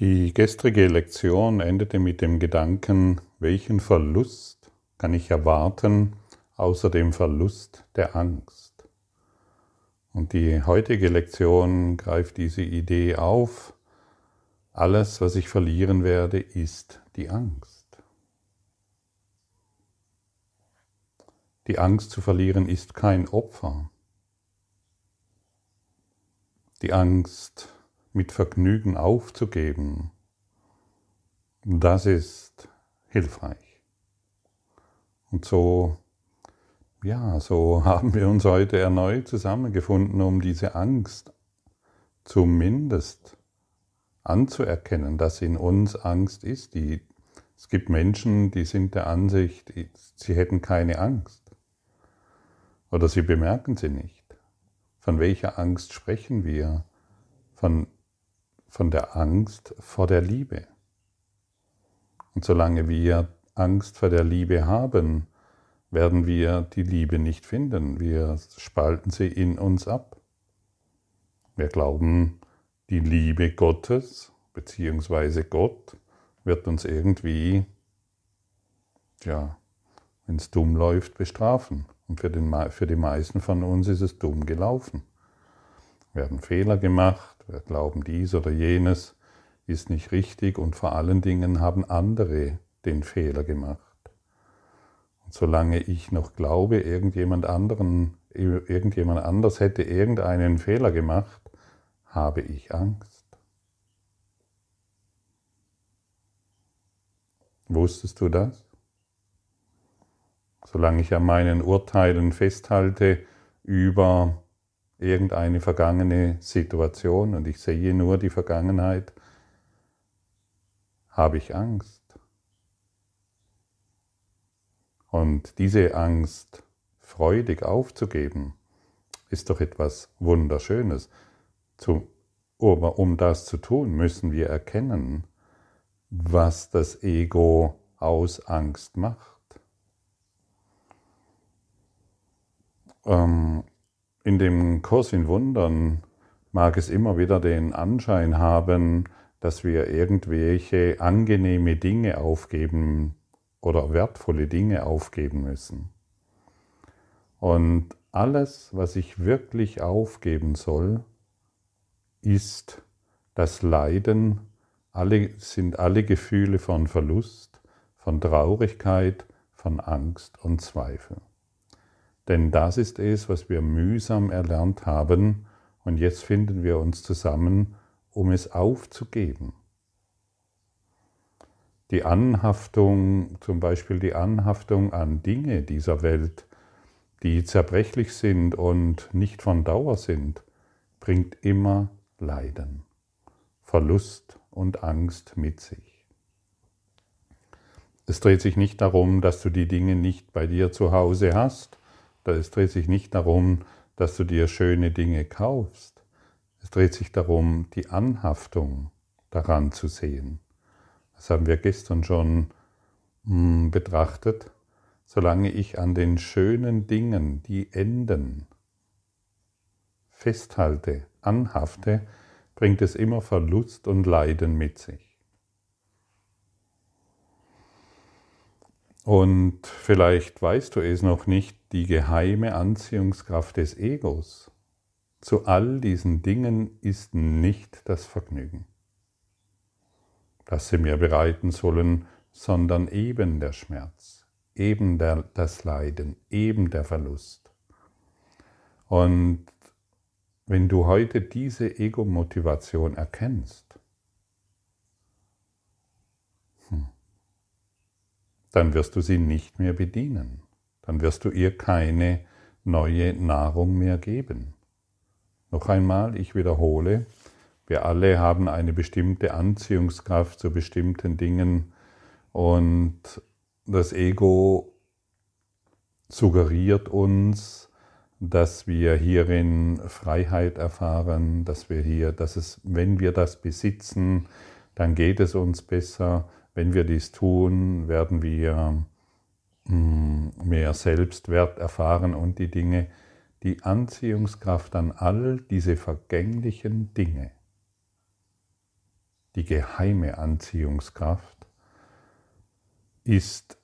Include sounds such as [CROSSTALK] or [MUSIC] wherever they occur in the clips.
Die gestrige Lektion endete mit dem Gedanken, welchen Verlust kann ich erwarten außer dem Verlust der Angst. Und die heutige Lektion greift diese Idee auf, alles, was ich verlieren werde, ist die Angst. Die Angst zu verlieren ist kein Opfer. Die Angst mit Vergnügen aufzugeben, das ist hilfreich. Und so, ja, so [LAUGHS] haben wir uns heute erneut zusammengefunden, um diese Angst zumindest anzuerkennen, dass in uns Angst ist. Die, es gibt Menschen, die sind der Ansicht, sie hätten keine Angst. Oder sie bemerken sie nicht. Von welcher Angst sprechen wir? Von von der Angst vor der Liebe. Und solange wir Angst vor der Liebe haben, werden wir die Liebe nicht finden. Wir spalten sie in uns ab. Wir glauben, die Liebe Gottes beziehungsweise Gott wird uns irgendwie, ja, wenn es dumm läuft, bestrafen. Und für, den, für die meisten von uns ist es dumm gelaufen. Wir haben Fehler gemacht, wir glauben dies oder jenes ist nicht richtig und vor allen Dingen haben andere den Fehler gemacht. Und solange ich noch glaube, irgendjemand anderen, irgendjemand anders hätte irgendeinen Fehler gemacht, habe ich Angst. Wusstest du das? Solange ich an meinen Urteilen festhalte über irgendeine vergangene Situation und ich sehe nur die Vergangenheit, habe ich Angst. Und diese Angst freudig aufzugeben, ist doch etwas Wunderschönes. um das zu tun, müssen wir erkennen, was das Ego aus Angst macht. Ähm, in dem Kurs in Wundern mag es immer wieder den Anschein haben, dass wir irgendwelche angenehme Dinge aufgeben oder wertvolle Dinge aufgeben müssen. Und alles, was ich wirklich aufgeben soll, ist das Leiden, alle, sind alle Gefühle von Verlust, von Traurigkeit, von Angst und Zweifel. Denn das ist es, was wir mühsam erlernt haben, und jetzt finden wir uns zusammen, um es aufzugeben. Die Anhaftung, zum Beispiel die Anhaftung an Dinge dieser Welt, die zerbrechlich sind und nicht von Dauer sind, bringt immer Leiden, Verlust und Angst mit sich. Es dreht sich nicht darum, dass du die Dinge nicht bei dir zu Hause hast, es dreht sich nicht darum, dass du dir schöne Dinge kaufst. Es dreht sich darum, die Anhaftung daran zu sehen. Das haben wir gestern schon hm, betrachtet. Solange ich an den schönen Dingen, die enden, festhalte, anhafte, bringt es immer Verlust und Leiden mit sich. Und vielleicht weißt du es noch nicht, die geheime Anziehungskraft des Egos zu all diesen Dingen ist nicht das Vergnügen, das sie mir bereiten sollen, sondern eben der Schmerz, eben der, das Leiden, eben der Verlust. Und wenn du heute diese Ego-Motivation erkennst, dann wirst du sie nicht mehr bedienen. Dann wirst du ihr keine neue Nahrung mehr geben. Noch einmal, ich wiederhole, wir alle haben eine bestimmte Anziehungskraft zu bestimmten Dingen und das Ego suggeriert uns, dass wir hierin Freiheit erfahren, dass wir hier, dass es, wenn wir das besitzen, dann geht es uns besser, wenn wir dies tun, werden wir hm, mehr Selbstwert erfahren und die Dinge, die Anziehungskraft an all diese vergänglichen Dinge die geheime Anziehungskraft, ist,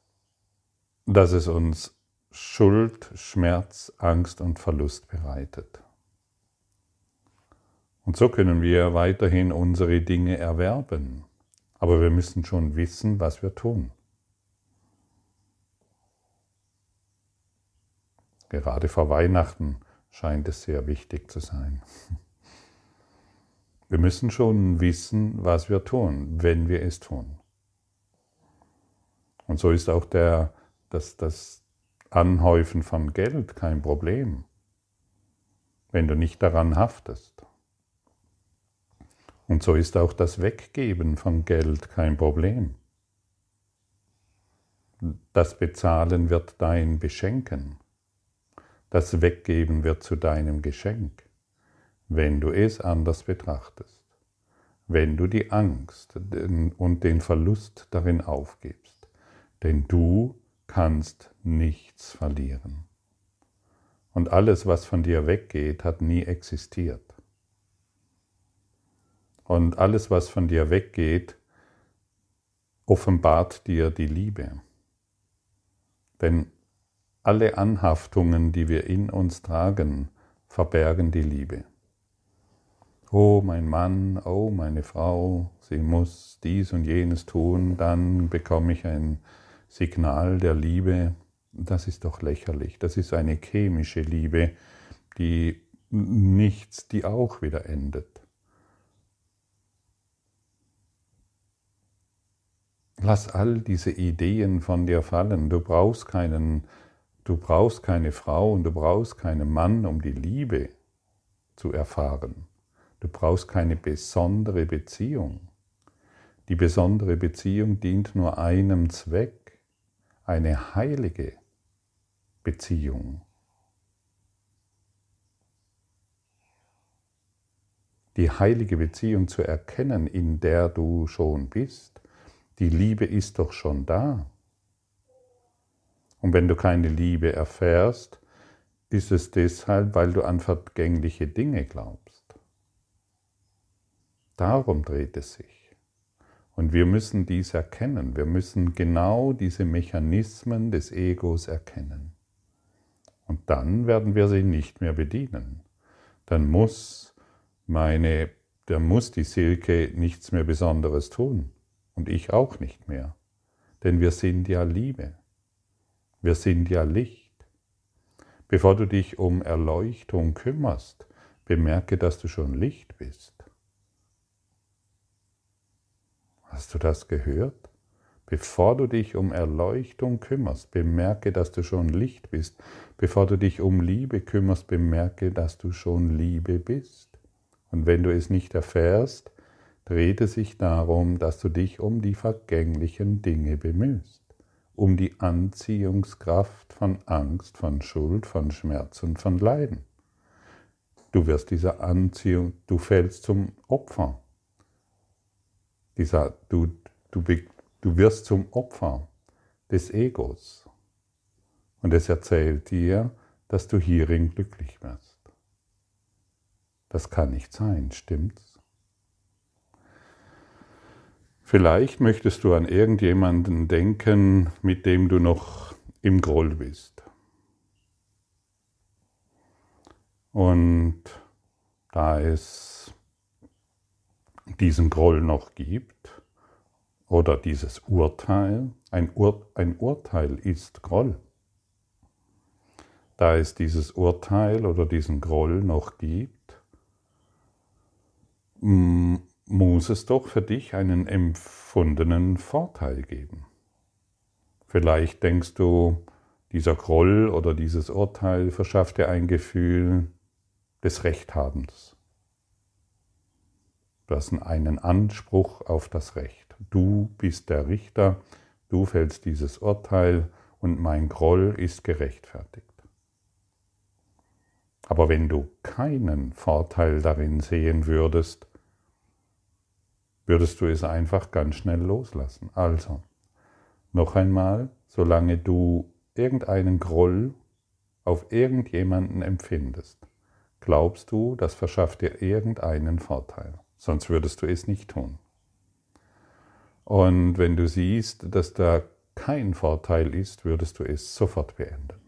dass es uns Schuld, Schmerz, Angst und Verlust bereitet. Und so können wir weiterhin unsere Dinge erwerben. Aber wir müssen schon wissen, was wir tun. Gerade vor Weihnachten scheint es sehr wichtig zu sein. [LAUGHS] Wir müssen schon wissen, was wir tun, wenn wir es tun. Und so ist auch der, das, das Anhäufen von Geld kein Problem, wenn du nicht daran haftest. Und so ist auch das Weggeben von Geld kein Problem. Das Bezahlen wird dein Beschenken. Das Weggeben wird zu deinem Geschenk wenn du es anders betrachtest, wenn du die Angst und den Verlust darin aufgibst, denn du kannst nichts verlieren. Und alles, was von dir weggeht, hat nie existiert. Und alles, was von dir weggeht, offenbart dir die Liebe. Denn alle Anhaftungen, die wir in uns tragen, verbergen die Liebe. Oh, mein Mann, oh, meine Frau, sie muss dies und jenes tun, dann bekomme ich ein Signal der Liebe. Das ist doch lächerlich. Das ist eine chemische Liebe, die nichts, die auch wieder endet. Lass all diese Ideen von dir fallen. Du brauchst keinen, du brauchst keine Frau und du brauchst keinen Mann, um die Liebe zu erfahren. Du brauchst keine besondere Beziehung. Die besondere Beziehung dient nur einem Zweck, eine heilige Beziehung. Die heilige Beziehung zu erkennen, in der du schon bist. Die Liebe ist doch schon da. Und wenn du keine Liebe erfährst, ist es deshalb, weil du an vergängliche Dinge glaubst. Darum dreht es sich. Und wir müssen dies erkennen. Wir müssen genau diese Mechanismen des Egos erkennen. Und dann werden wir sie nicht mehr bedienen. Dann muss meine, dann muss die Silke nichts mehr Besonderes tun. Und ich auch nicht mehr. Denn wir sind ja Liebe. Wir sind ja Licht. Bevor du dich um Erleuchtung kümmerst, bemerke, dass du schon Licht bist. Hast du das gehört? Bevor du dich um Erleuchtung kümmerst, bemerke, dass du schon Licht bist. Bevor du dich um Liebe kümmerst, bemerke, dass du schon Liebe bist. Und wenn du es nicht erfährst, dreht es sich darum, dass du dich um die vergänglichen Dinge bemühst, um die Anziehungskraft von Angst, von Schuld, von Schmerz und von Leiden. Du wirst dieser Anziehung, du fällst zum Opfer dieser, du, du, du wirst zum Opfer des Egos. Und es erzählt dir, dass du hierin glücklich wirst. Das kann nicht sein, stimmt's? Vielleicht möchtest du an irgendjemanden denken, mit dem du noch im Groll bist. Und da es diesen Groll noch gibt oder dieses Urteil. Ein, Ur ein Urteil ist Groll. Da es dieses Urteil oder diesen Groll noch gibt, muss es doch für dich einen empfundenen Vorteil geben. Vielleicht denkst du, dieser Groll oder dieses Urteil verschafft dir ein Gefühl des Rechthabens. Du hast einen Anspruch auf das Recht. Du bist der Richter, du fällst dieses Urteil und mein Groll ist gerechtfertigt. Aber wenn du keinen Vorteil darin sehen würdest, würdest du es einfach ganz schnell loslassen. Also, noch einmal, solange du irgendeinen Groll auf irgendjemanden empfindest, glaubst du, das verschafft dir irgendeinen Vorteil sonst würdest du es nicht tun. Und wenn du siehst, dass da kein Vorteil ist, würdest du es sofort beenden.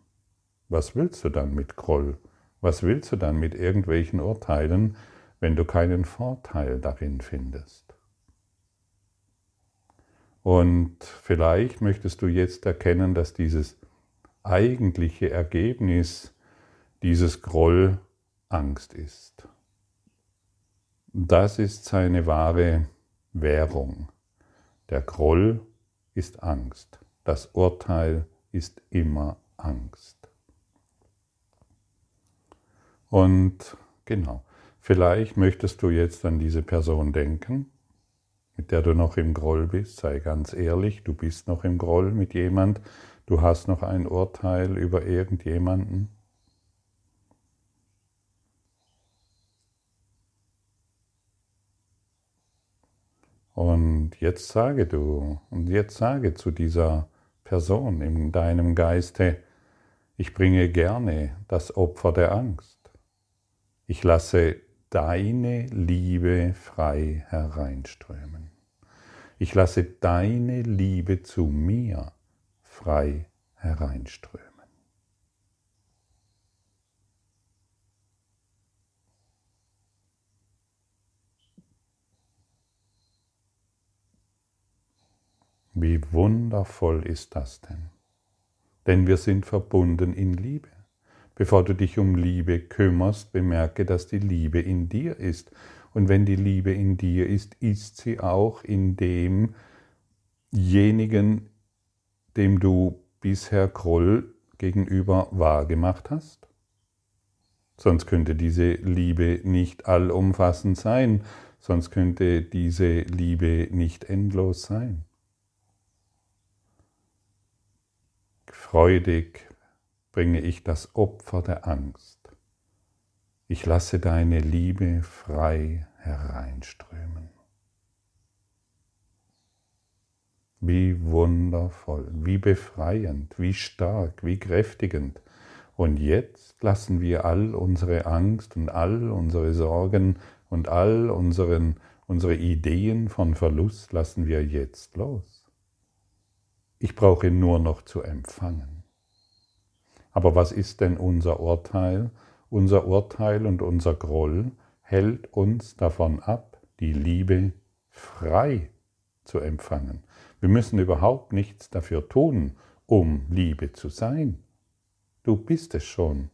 Was willst du dann mit Groll? Was willst du dann mit irgendwelchen Urteilen, wenn du keinen Vorteil darin findest? Und vielleicht möchtest du jetzt erkennen, dass dieses eigentliche Ergebnis dieses Groll Angst ist. Das ist seine wahre Währung. Der Groll ist Angst. Das Urteil ist immer Angst. Und genau, vielleicht möchtest du jetzt an diese Person denken, mit der du noch im Groll bist. Sei ganz ehrlich, du bist noch im Groll mit jemand, du hast noch ein Urteil über irgendjemanden. Und jetzt sage du, und jetzt sage zu dieser Person in deinem Geiste, ich bringe gerne das Opfer der Angst. Ich lasse deine Liebe frei hereinströmen. Ich lasse deine Liebe zu mir frei hereinströmen. Wie wundervoll ist das denn? Denn wir sind verbunden in Liebe. Bevor du dich um Liebe kümmerst, bemerke, dass die Liebe in dir ist. Und wenn die Liebe in dir ist, ist sie auch in demjenigen, dem du bisher Groll gegenüber wahrgemacht hast? Sonst könnte diese Liebe nicht allumfassend sein, sonst könnte diese Liebe nicht endlos sein. Freudig bringe ich das Opfer der Angst. Ich lasse deine Liebe frei hereinströmen. Wie wundervoll, wie befreiend, wie stark, wie kräftigend. Und jetzt lassen wir all unsere Angst und all unsere Sorgen und all unseren, unsere Ideen von Verlust lassen wir jetzt los. Ich brauche nur noch zu empfangen. Aber was ist denn unser Urteil? Unser Urteil und unser Groll hält uns davon ab, die Liebe frei zu empfangen. Wir müssen überhaupt nichts dafür tun, um Liebe zu sein. Du bist es schon.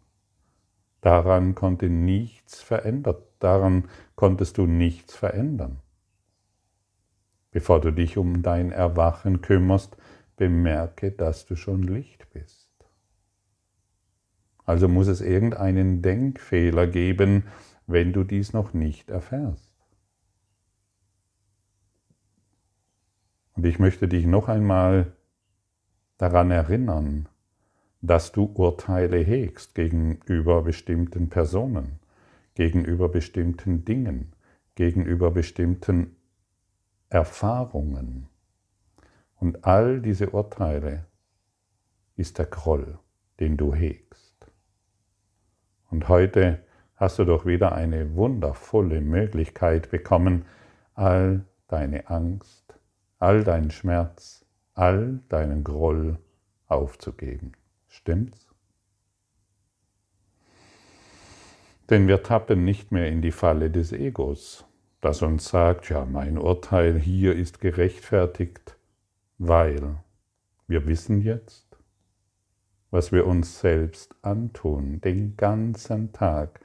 Daran konnte nichts verändert, daran konntest du nichts verändern. Bevor du dich um dein Erwachen kümmerst, bemerke, dass du schon Licht bist. Also muss es irgendeinen Denkfehler geben, wenn du dies noch nicht erfährst. Und ich möchte dich noch einmal daran erinnern, dass du Urteile hegst gegenüber bestimmten Personen, gegenüber bestimmten Dingen, gegenüber bestimmten Erfahrungen. Und all diese Urteile ist der Groll, den du hegst. Und heute hast du doch wieder eine wundervolle Möglichkeit bekommen, all deine Angst, all deinen Schmerz, all deinen Groll aufzugeben. Stimmt's? Denn wir tappen nicht mehr in die Falle des Egos, das uns sagt, ja, mein Urteil hier ist gerechtfertigt, weil wir wissen jetzt, was wir uns selbst antun, den ganzen Tag,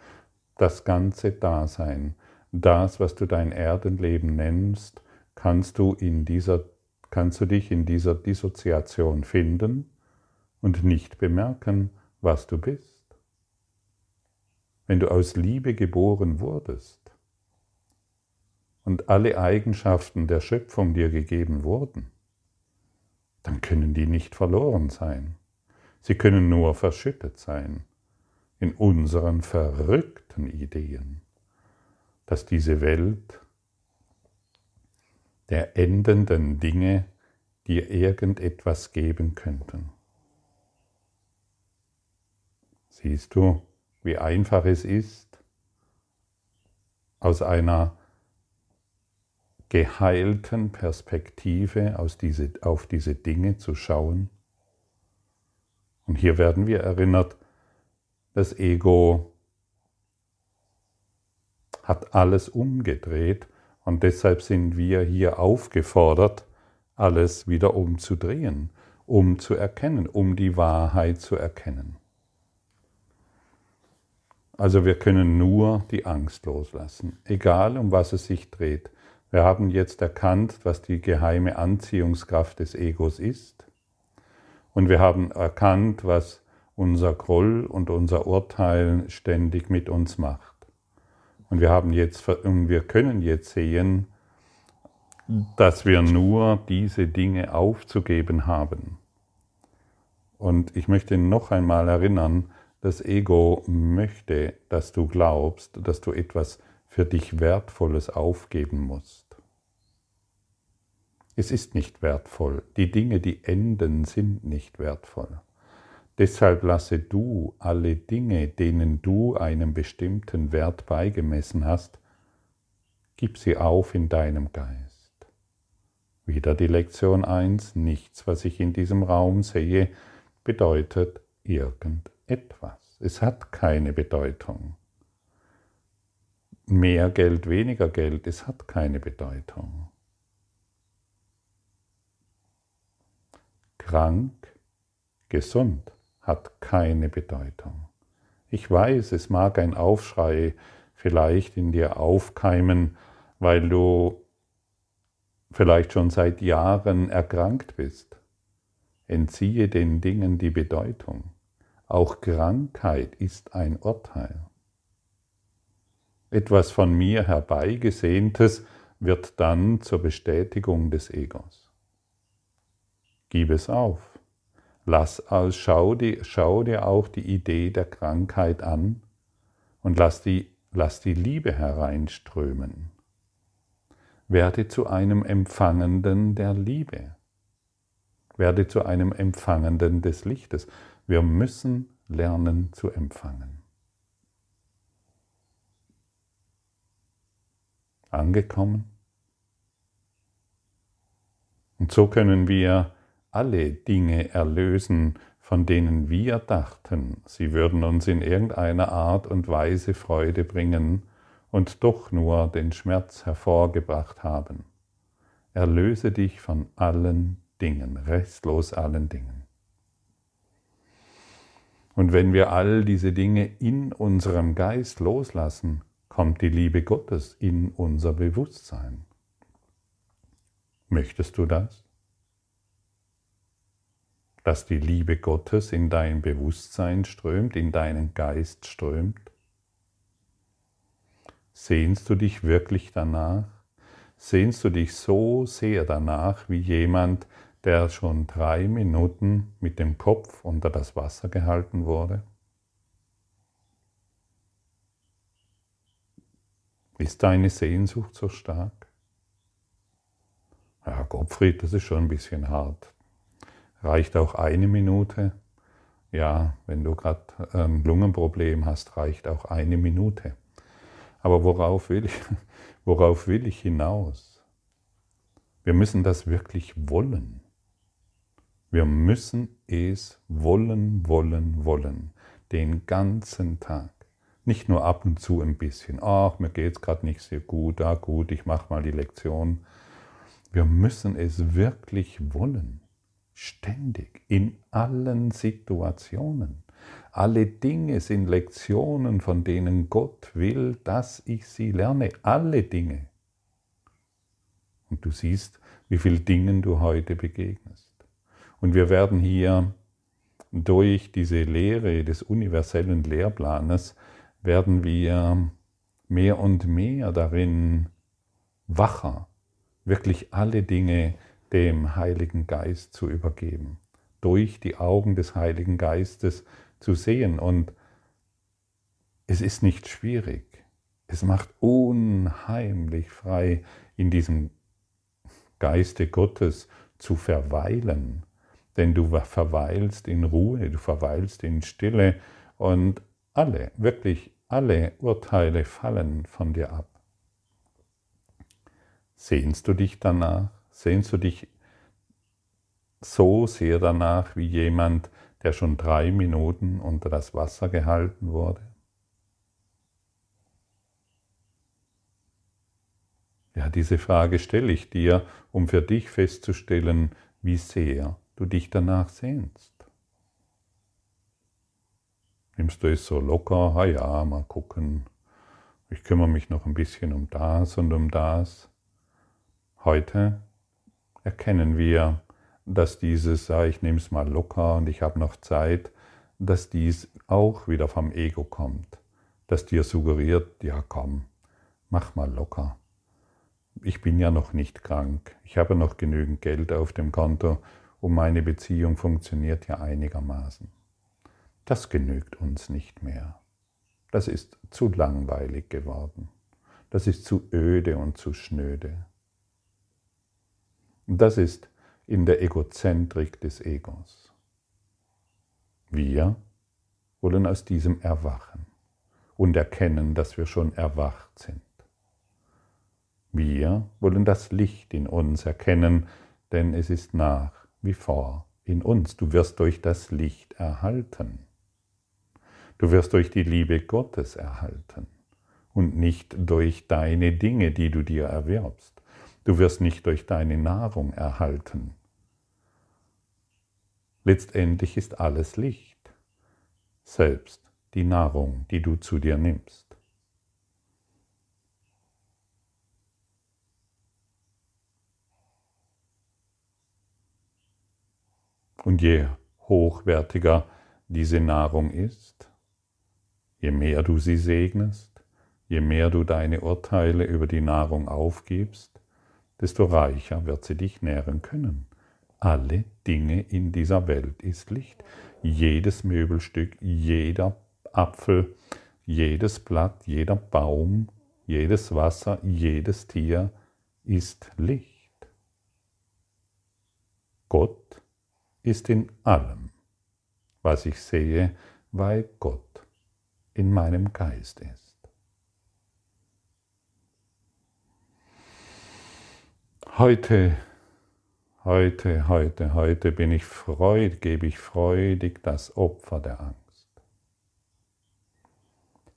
das ganze Dasein, das, was du dein Erdenleben nennst, kannst du, in dieser, kannst du dich in dieser Dissoziation finden und nicht bemerken, was du bist. Wenn du aus Liebe geboren wurdest und alle Eigenschaften der Schöpfung dir gegeben wurden, dann können die nicht verloren sein. Sie können nur verschüttet sein in unseren verrückten Ideen, dass diese Welt der endenden Dinge dir irgendetwas geben könnten. Siehst du, wie einfach es ist, aus einer geheilten Perspektive aus diese, auf diese Dinge zu schauen. Und hier werden wir erinnert, das Ego hat alles umgedreht und deshalb sind wir hier aufgefordert, alles wieder umzudrehen, um zu erkennen, um die Wahrheit zu erkennen. Also wir können nur die Angst loslassen, egal um was es sich dreht. Wir haben jetzt erkannt, was die geheime Anziehungskraft des Egos ist. Und wir haben erkannt, was unser Groll und unser Urteil ständig mit uns macht. Und wir haben jetzt, und wir können jetzt sehen, dass wir nur diese Dinge aufzugeben haben. Und ich möchte noch einmal erinnern, das Ego möchte, dass du glaubst, dass du etwas für dich Wertvolles aufgeben musst. Es ist nicht wertvoll. Die Dinge, die enden, sind nicht wertvoll. Deshalb lasse du alle Dinge, denen du einen bestimmten Wert beigemessen hast, gib sie auf in deinem Geist. Wieder die Lektion 1, nichts, was ich in diesem Raum sehe, bedeutet irgendetwas etwas. Es hat keine Bedeutung. Mehr Geld, weniger Geld, es hat keine Bedeutung. Krank, gesund hat keine Bedeutung. Ich weiß, es mag ein Aufschrei vielleicht in dir aufkeimen, weil du vielleicht schon seit Jahren erkrankt bist. Entziehe den Dingen die Bedeutung. Auch Krankheit ist ein Urteil. Etwas von mir herbeigesehntes wird dann zur Bestätigung des Egos. Gib es auf. Lass aus, schau, dir, schau dir auch die Idee der Krankheit an und lass die, lass die Liebe hereinströmen. Werde zu einem Empfangenden der Liebe. Werde zu einem Empfangenden des Lichtes. Wir müssen lernen zu empfangen. Angekommen? Und so können wir alle Dinge erlösen, von denen wir dachten, sie würden uns in irgendeiner Art und Weise Freude bringen und doch nur den Schmerz hervorgebracht haben. Erlöse dich von allen Dingen, restlos allen Dingen. Und wenn wir all diese Dinge in unserem Geist loslassen, kommt die Liebe Gottes in unser Bewusstsein. Möchtest du das? Dass die Liebe Gottes in dein Bewusstsein strömt, in deinen Geist strömt? Sehnst du dich wirklich danach? Sehnst du dich so sehr danach wie jemand, der schon drei Minuten mit dem Kopf unter das Wasser gehalten wurde? Ist deine Sehnsucht so stark? Ja, Gottfried, das ist schon ein bisschen hart. Reicht auch eine Minute? Ja, wenn du gerade ein Lungenproblem hast, reicht auch eine Minute. Aber worauf will ich, [LAUGHS] worauf will ich hinaus? Wir müssen das wirklich wollen. Wir müssen es wollen, wollen, wollen. Den ganzen Tag. Nicht nur ab und zu ein bisschen. Ach, mir geht es gerade nicht sehr gut. Ah, gut, ich mache mal die Lektion. Wir müssen es wirklich wollen. Ständig. In allen Situationen. Alle Dinge sind Lektionen, von denen Gott will, dass ich sie lerne. Alle Dinge. Und du siehst, wie vielen Dingen du heute begegnest. Und wir werden hier durch diese Lehre des universellen Lehrplanes, werden wir mehr und mehr darin wacher, wirklich alle Dinge dem Heiligen Geist zu übergeben, durch die Augen des Heiligen Geistes zu sehen. Und es ist nicht schwierig. Es macht unheimlich frei, in diesem Geiste Gottes zu verweilen denn du verweilst in Ruhe, du verweilst in Stille und alle, wirklich alle Urteile fallen von dir ab. Sehnst du dich danach? Sehnst du dich so sehr danach wie jemand, der schon drei Minuten unter das Wasser gehalten wurde? Ja, diese Frage stelle ich dir, um für dich festzustellen, wie sehr du dich danach sehnst. Nimmst du es so locker, ha ja, mal gucken, ich kümmere mich noch ein bisschen um das und um das. Heute erkennen wir, dass dieses, ja, ich nehme es mal locker und ich habe noch Zeit, dass dies auch wieder vom Ego kommt, dass dir suggeriert, ja komm, mach mal locker. Ich bin ja noch nicht krank, ich habe noch genügend Geld auf dem Konto und meine Beziehung funktioniert ja einigermaßen. Das genügt uns nicht mehr. Das ist zu langweilig geworden. Das ist zu öde und zu schnöde. Das ist in der Egozentrik des Egos. Wir wollen aus diesem erwachen und erkennen, dass wir schon erwacht sind. Wir wollen das Licht in uns erkennen, denn es ist nach wie vor in uns. Du wirst durch das Licht erhalten. Du wirst durch die Liebe Gottes erhalten und nicht durch deine Dinge, die du dir erwerbst. Du wirst nicht durch deine Nahrung erhalten, Letztendlich ist alles Licht, selbst die Nahrung, die du zu dir nimmst. Und je hochwertiger diese Nahrung ist, je mehr du sie segnest, je mehr du deine Urteile über die Nahrung aufgibst, desto reicher wird sie dich nähren können. Alle Dinge in dieser Welt ist Licht. Jedes Möbelstück, jeder Apfel, jedes Blatt, jeder Baum, jedes Wasser, jedes Tier ist Licht. Gott ist in allem, was ich sehe, weil Gott in meinem Geist ist. Heute Heute, heute, heute bin ich freud, gebe ich freudig das Opfer der Angst.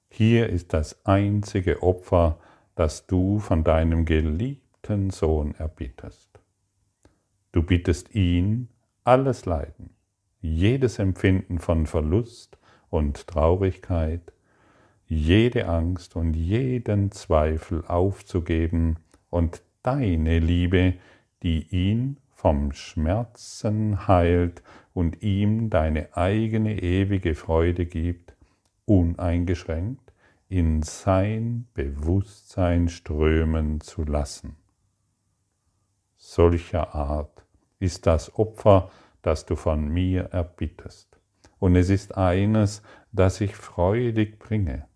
Hier ist das einzige Opfer, das du von deinem geliebten Sohn erbittest. Du bittest ihn, alles Leiden, jedes Empfinden von Verlust und Traurigkeit, jede Angst und jeden Zweifel aufzugeben und deine Liebe, die ihn vom Schmerzen heilt und ihm deine eigene ewige Freude gibt, uneingeschränkt in sein Bewusstsein strömen zu lassen. Solcher Art ist das Opfer, das du von mir erbittest. Und es ist eines, das ich freudig bringe.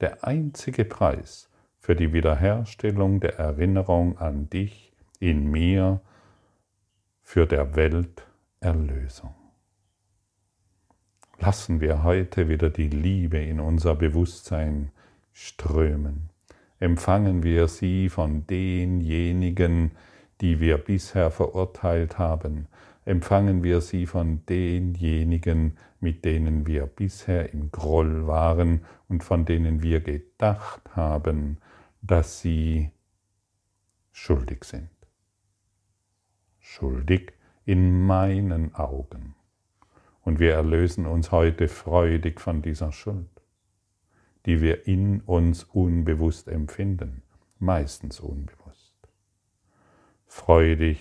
Der einzige Preis für die Wiederherstellung der Erinnerung an dich in mir für der Welt Erlösung. Lassen wir heute wieder die Liebe in unser Bewusstsein strömen. Empfangen wir sie von denjenigen, die wir bisher verurteilt haben. Empfangen wir sie von denjenigen, mit denen wir bisher im Groll waren und von denen wir gedacht haben, dass sie schuldig sind schuldig in meinen Augen. Und wir erlösen uns heute freudig von dieser Schuld, die wir in uns unbewusst empfinden, meistens unbewusst. Freudig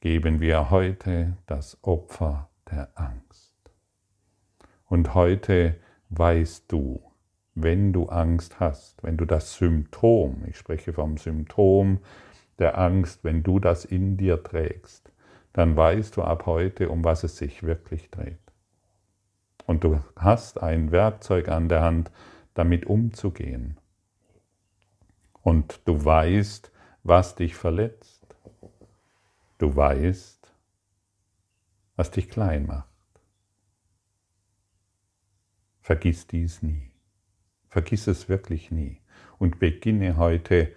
geben wir heute das Opfer der Angst. Und heute weißt du, wenn du Angst hast, wenn du das Symptom, ich spreche vom Symptom der Angst, wenn du das in dir trägst, dann weißt du ab heute, um was es sich wirklich dreht. Und du hast ein Werkzeug an der Hand, damit umzugehen. Und du weißt, was dich verletzt. Du weißt, was dich klein macht. Vergiss dies nie. Vergiss es wirklich nie. Und beginne heute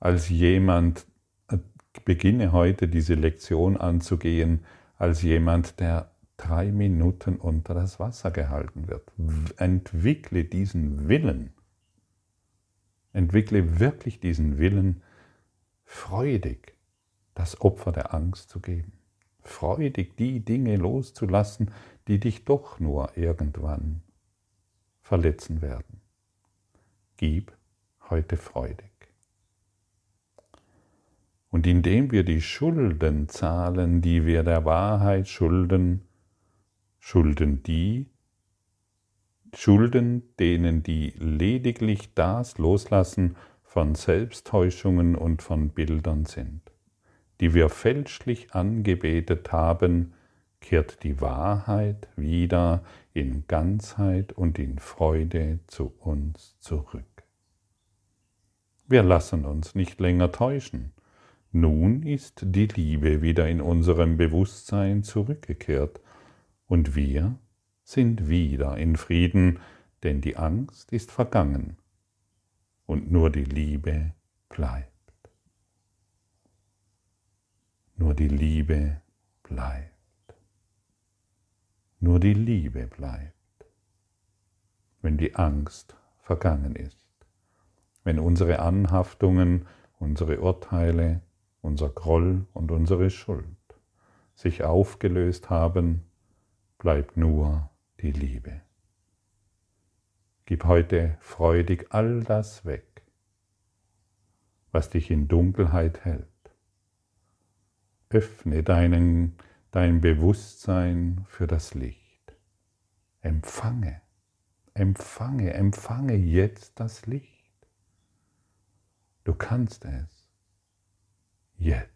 als jemand, äh, beginne heute diese Lektion anzugehen, als jemand, der drei Minuten unter das Wasser gehalten wird. Entwickle diesen Willen. Entwickle wirklich diesen Willen, freudig das Opfer der Angst zu geben. Freudig die Dinge loszulassen, die dich doch nur irgendwann verletzen werden. Gib heute freudig. Und indem wir die Schulden zahlen, die wir der Wahrheit schulden, schulden die, Schulden, denen die lediglich das loslassen von Selbsttäuschungen und von Bildern sind, die wir fälschlich angebetet haben, kehrt die Wahrheit wieder in Ganzheit und in Freude zu uns zurück. Wir lassen uns nicht länger täuschen. Nun ist die Liebe wieder in unserem Bewusstsein zurückgekehrt und wir sind wieder in Frieden, denn die Angst ist vergangen und nur die Liebe bleibt. Nur die Liebe bleibt. Nur die Liebe bleibt, wenn die Angst vergangen ist, wenn unsere Anhaftungen, unsere Urteile, unser Groll und unsere Schuld sich aufgelöst haben, bleibt nur die Liebe. Gib heute freudig all das weg, was dich in Dunkelheit hält. Öffne deinen, dein Bewusstsein für das Licht. Empfange, empfange, empfange jetzt das Licht. Du kannst es. Jetzt.